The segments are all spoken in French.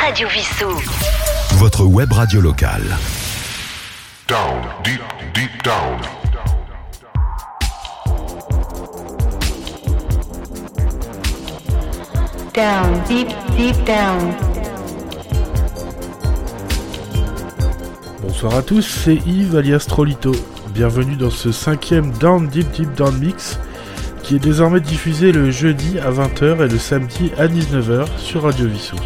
Radio Vissou. Votre web radio locale. Down, deep, deep down. Down, deep, deep down. Bonsoir à tous, c'est Yves alias Trolito. Bienvenue dans ce cinquième Down Deep Deep Down Mix qui est désormais diffusé le jeudi à 20h et le samedi à 19h sur Radio Vissou.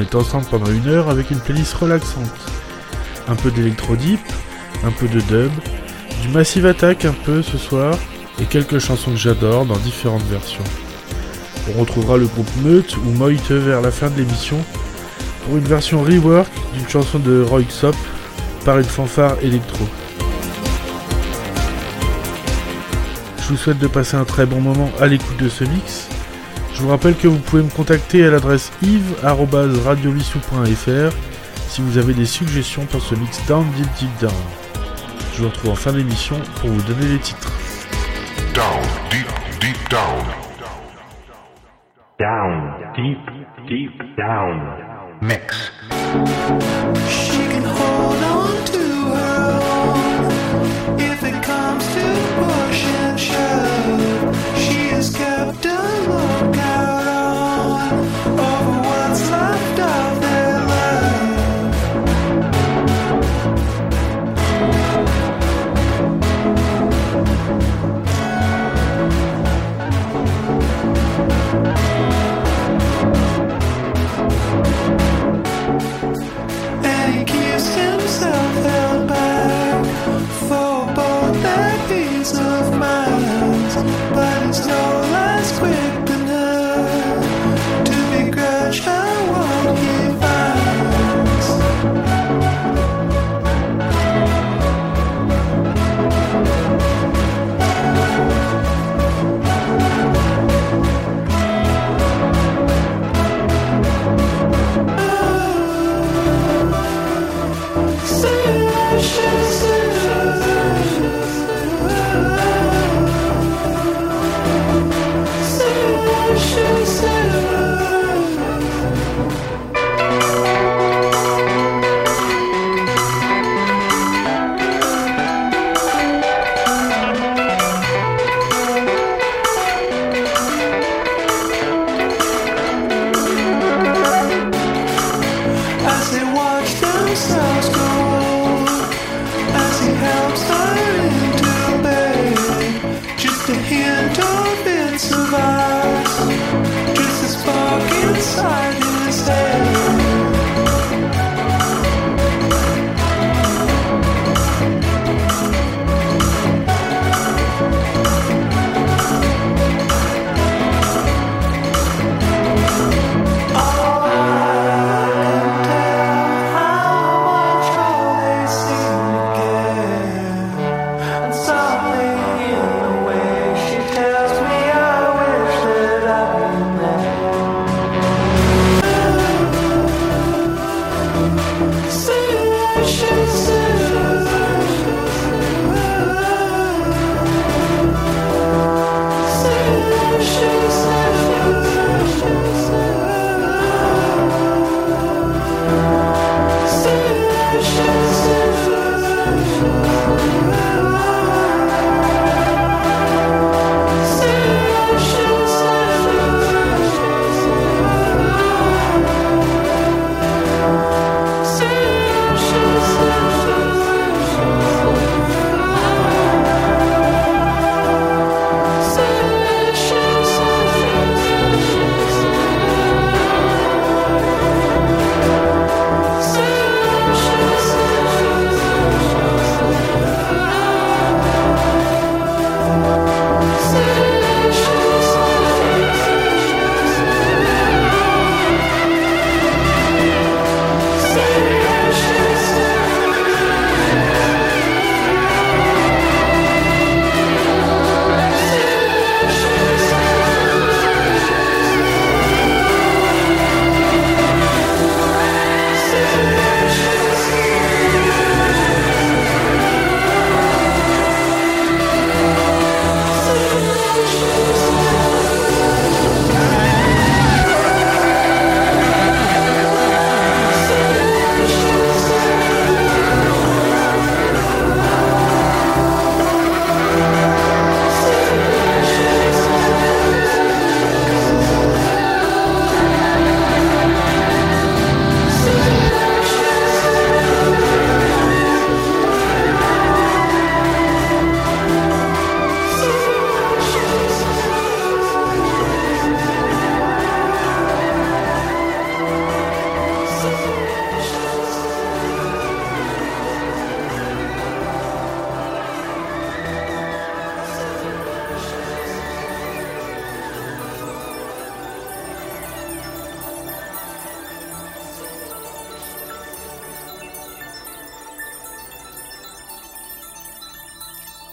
On est ensemble pendant une heure avec une playlist relaxante. Un peu d'électro deep, un peu de dub, du Massive Attack un peu ce soir et quelques chansons que j'adore dans différentes versions. On retrouvera le groupe Meute ou Moite vers la fin de l'émission pour une version rework d'une chanson de Roy Xop par une fanfare électro. Je vous souhaite de passer un très bon moment à l'écoute de ce mix. Je vous rappelle que vous pouvez me contacter à l'adresse yves.radiovissou.fr si vous avez des suggestions pour ce mix Down Deep Deep Down. Je vous retrouve en fin d'émission pour vous donner les titres. Down, deep, deep down. Down, deep, deep down. Mix. She can hold on to her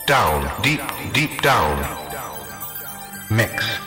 down, deep, deep down. Mix.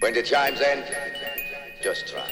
When the chimes end, just try.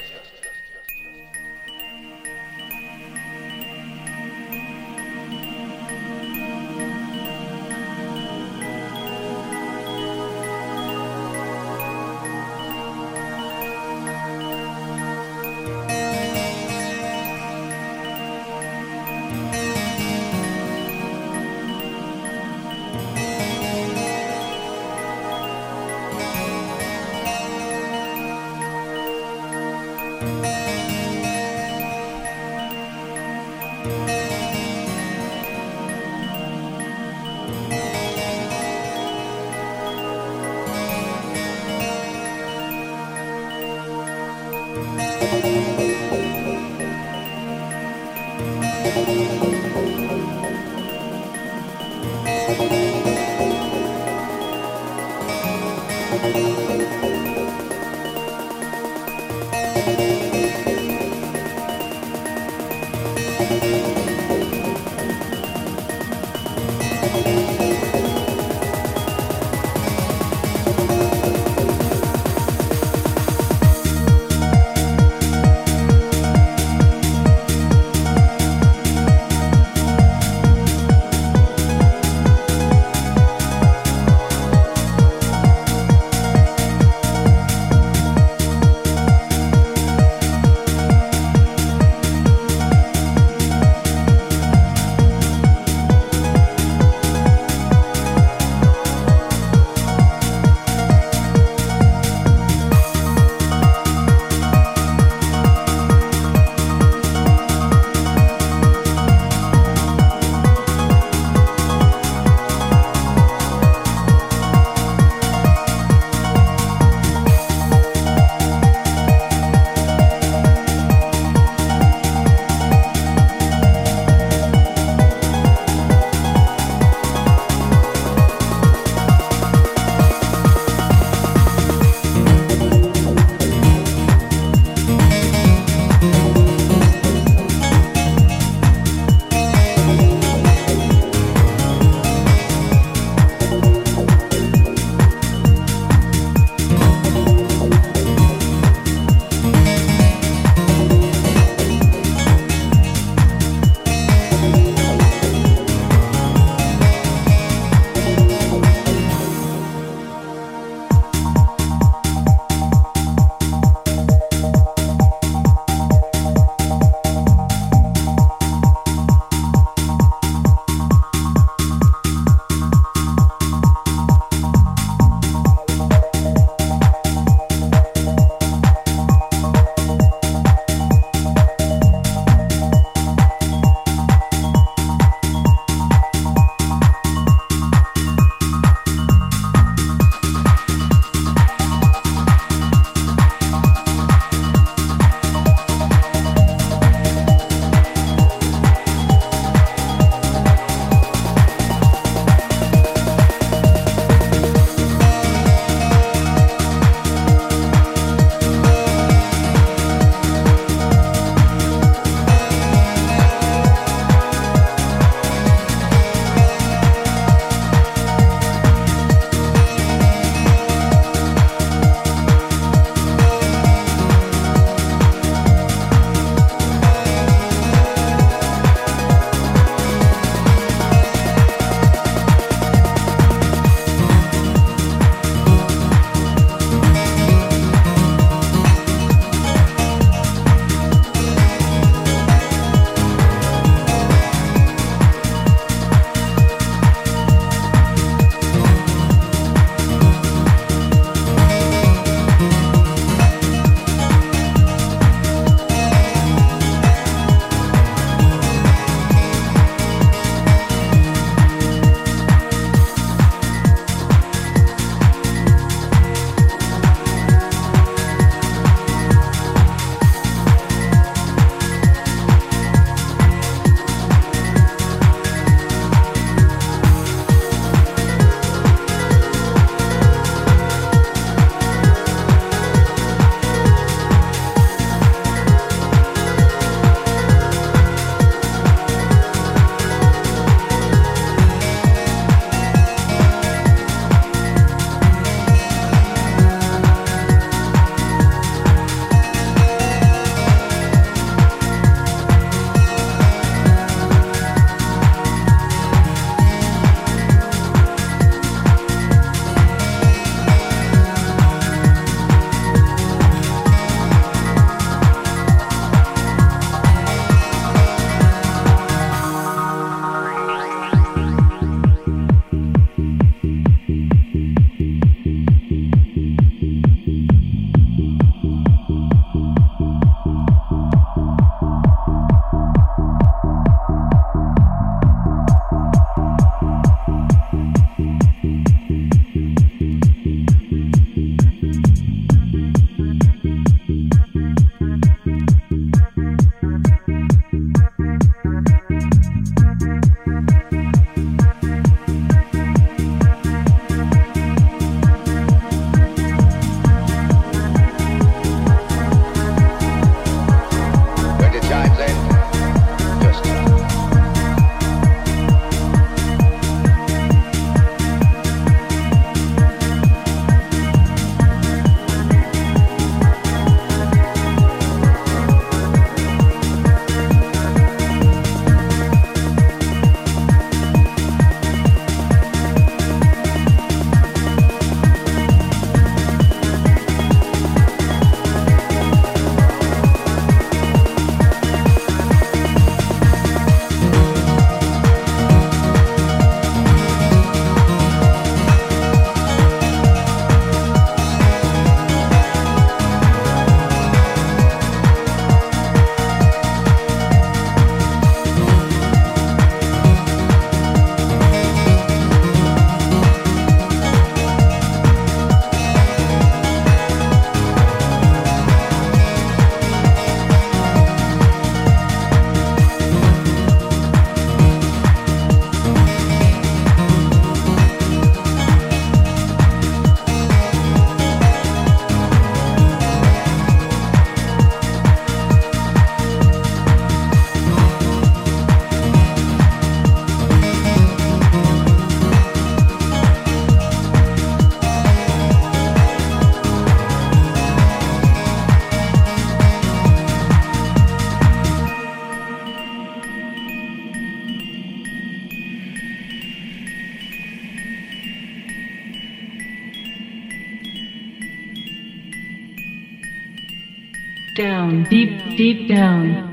Down, deep, deep down.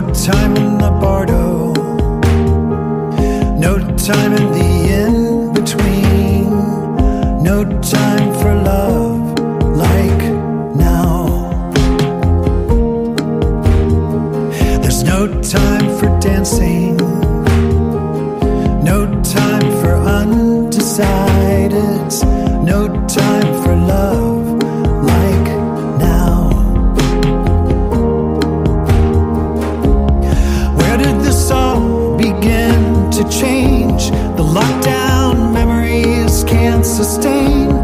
No time in the bardo. No time in the in between. No time for love like now. There's no time for dancing, no time for undecided, no time for love change? The lockdown memories can't sustain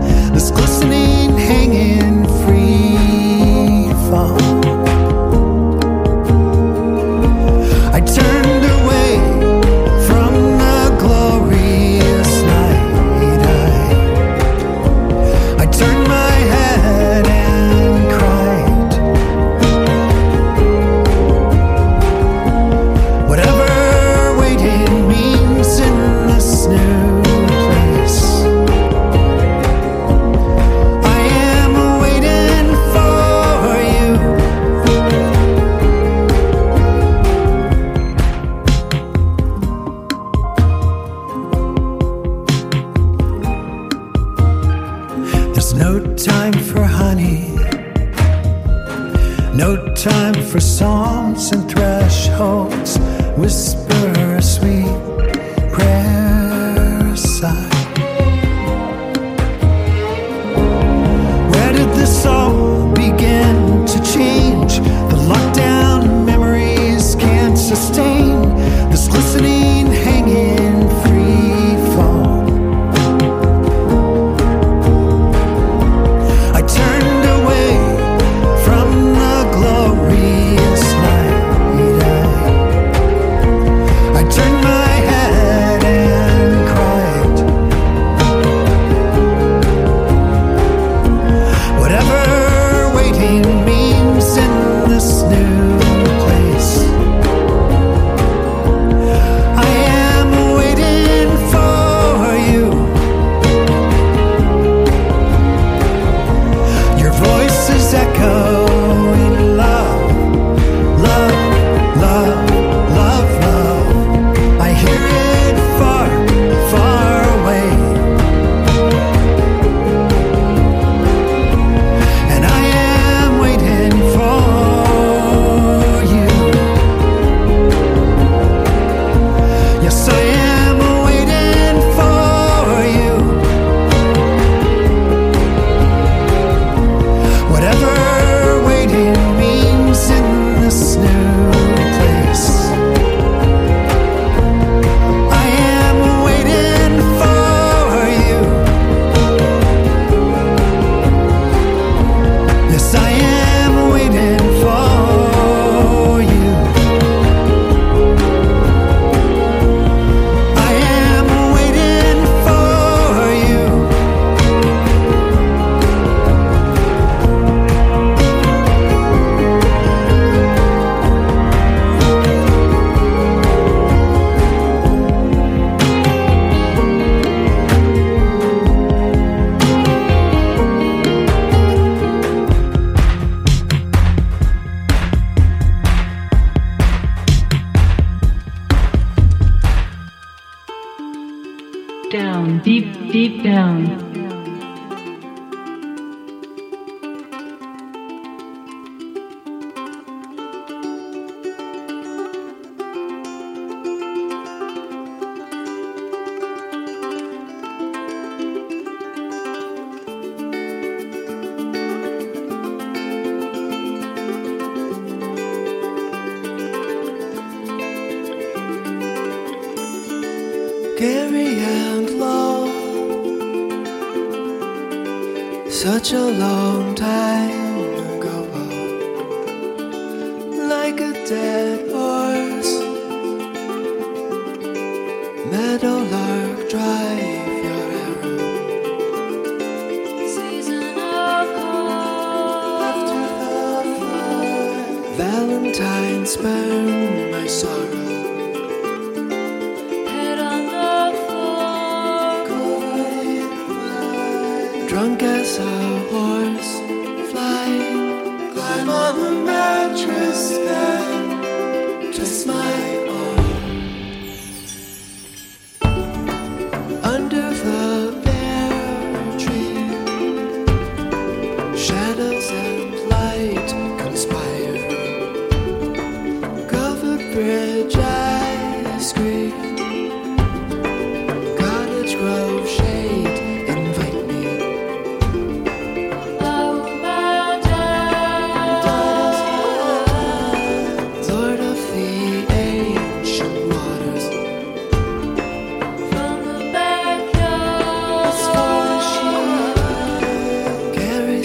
Deep, deep down.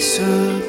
listen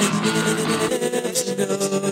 She knows.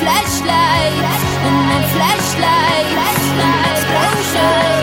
flashlight, and then flashlight, and explosion.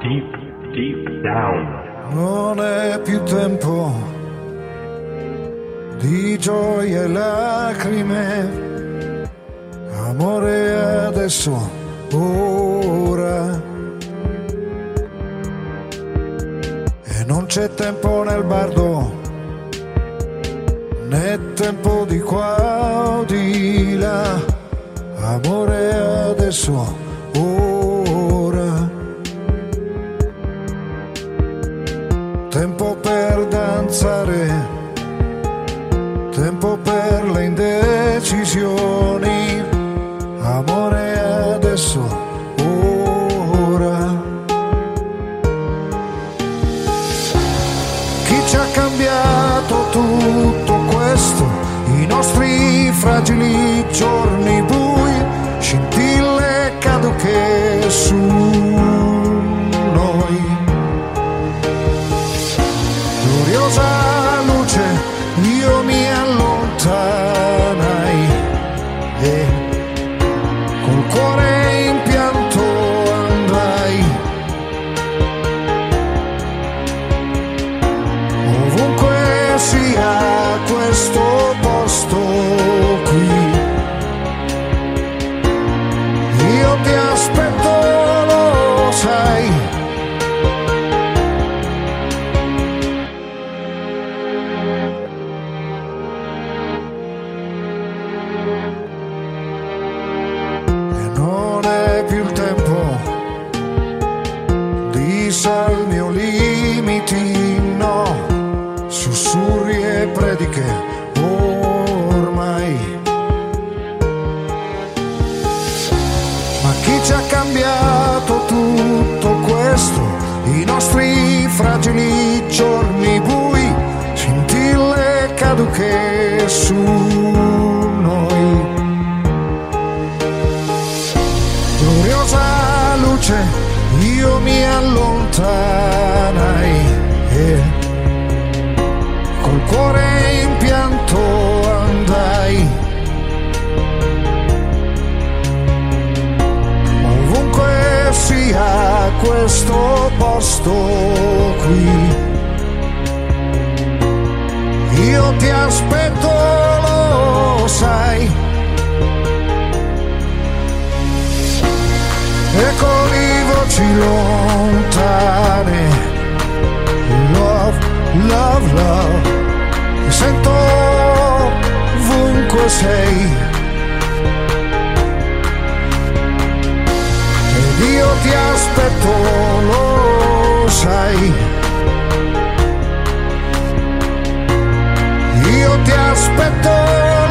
Deep, deep down. Non è più tempo di gioia e lacrime, amore adesso, ora. E non c'è tempo nel bardo, né tempo di qua o di là, amore adesso, ora. Tempo per danzare, tempo per le indecisioni, amore adesso, ora. Chi ci ha cambiato tutto questo, i nostri fragili giorni bui, questo? I nostri fragili giorni bui, scintille caduche su noi. gloriosa luce, io mi allontanai e col cuore in pianto andai. Ovunque sia questo posto qui, io ti aspetto, lo sai. e con i voci lontane. Love, love, love, sento ovunque sei. Io ti aspetto, lo sai. Io ti aspetto,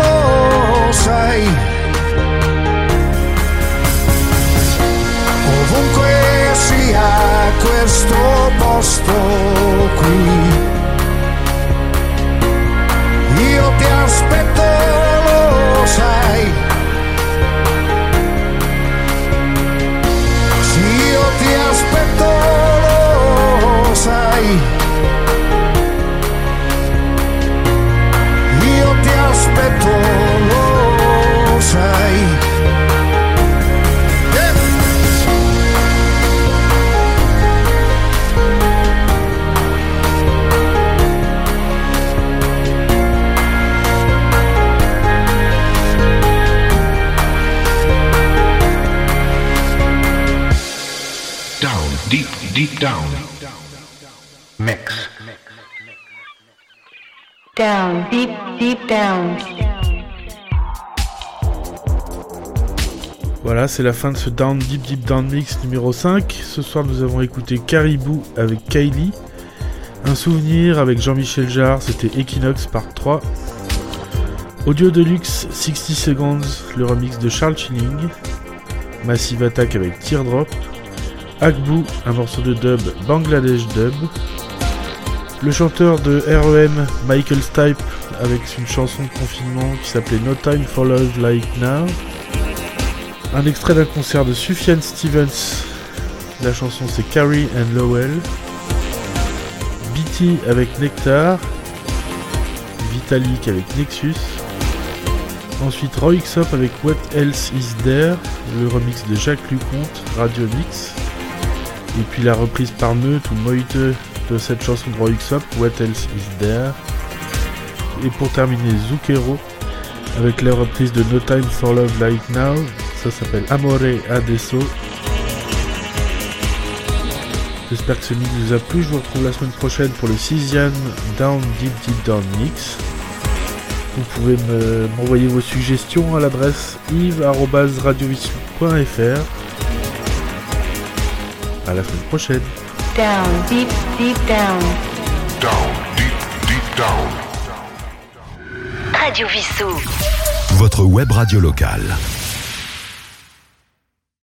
lo sai. ovunque sia questo posto qui. Io ti aspetto, lo sai. los pétalos hay. Y otros pétalos hay. Down. Mix. Down, deep, deep down. Voilà, c'est la fin de ce Down Deep Deep Down Mix numéro 5. Ce soir, nous avons écouté Caribou avec Kylie. Un souvenir avec Jean-Michel Jarre, c'était Equinox Part 3. Audio Deluxe 60 Seconds, le remix de Charles Chilling. Massive Attack avec Teardrop. Akbou, un morceau de dub Bangladesh Dub. Le chanteur de REM, Michael Stipe, avec une chanson de confinement qui s'appelait No Time for Love Like Now. Un extrait d'un concert de Sufjan Stevens. La chanson c'est Carrie and Lowell. BT avec Nectar. Vitalik avec Nexus. Ensuite Roy Xop avec What Else Is There, le remix de Jacques Luconte, Radio Mix. Et puis la reprise par Meute ou Moite de cette chanson de Roy What Else Is There. Et pour terminer, Zucchero avec la reprise de No Time for Love Like Now. Ça s'appelle Amore Adesso. J'espère que ce mix vous a plu. Je vous retrouve la semaine prochaine pour le sixième Down Deep Deep Down Mix. Vous pouvez me- m'envoyer vos suggestions à l'adresse yves.radiovision.fr. À la semaine prochaine. Down, deep, deep down. Down, deep, deep down. Radio Vissou. Votre web radio locale.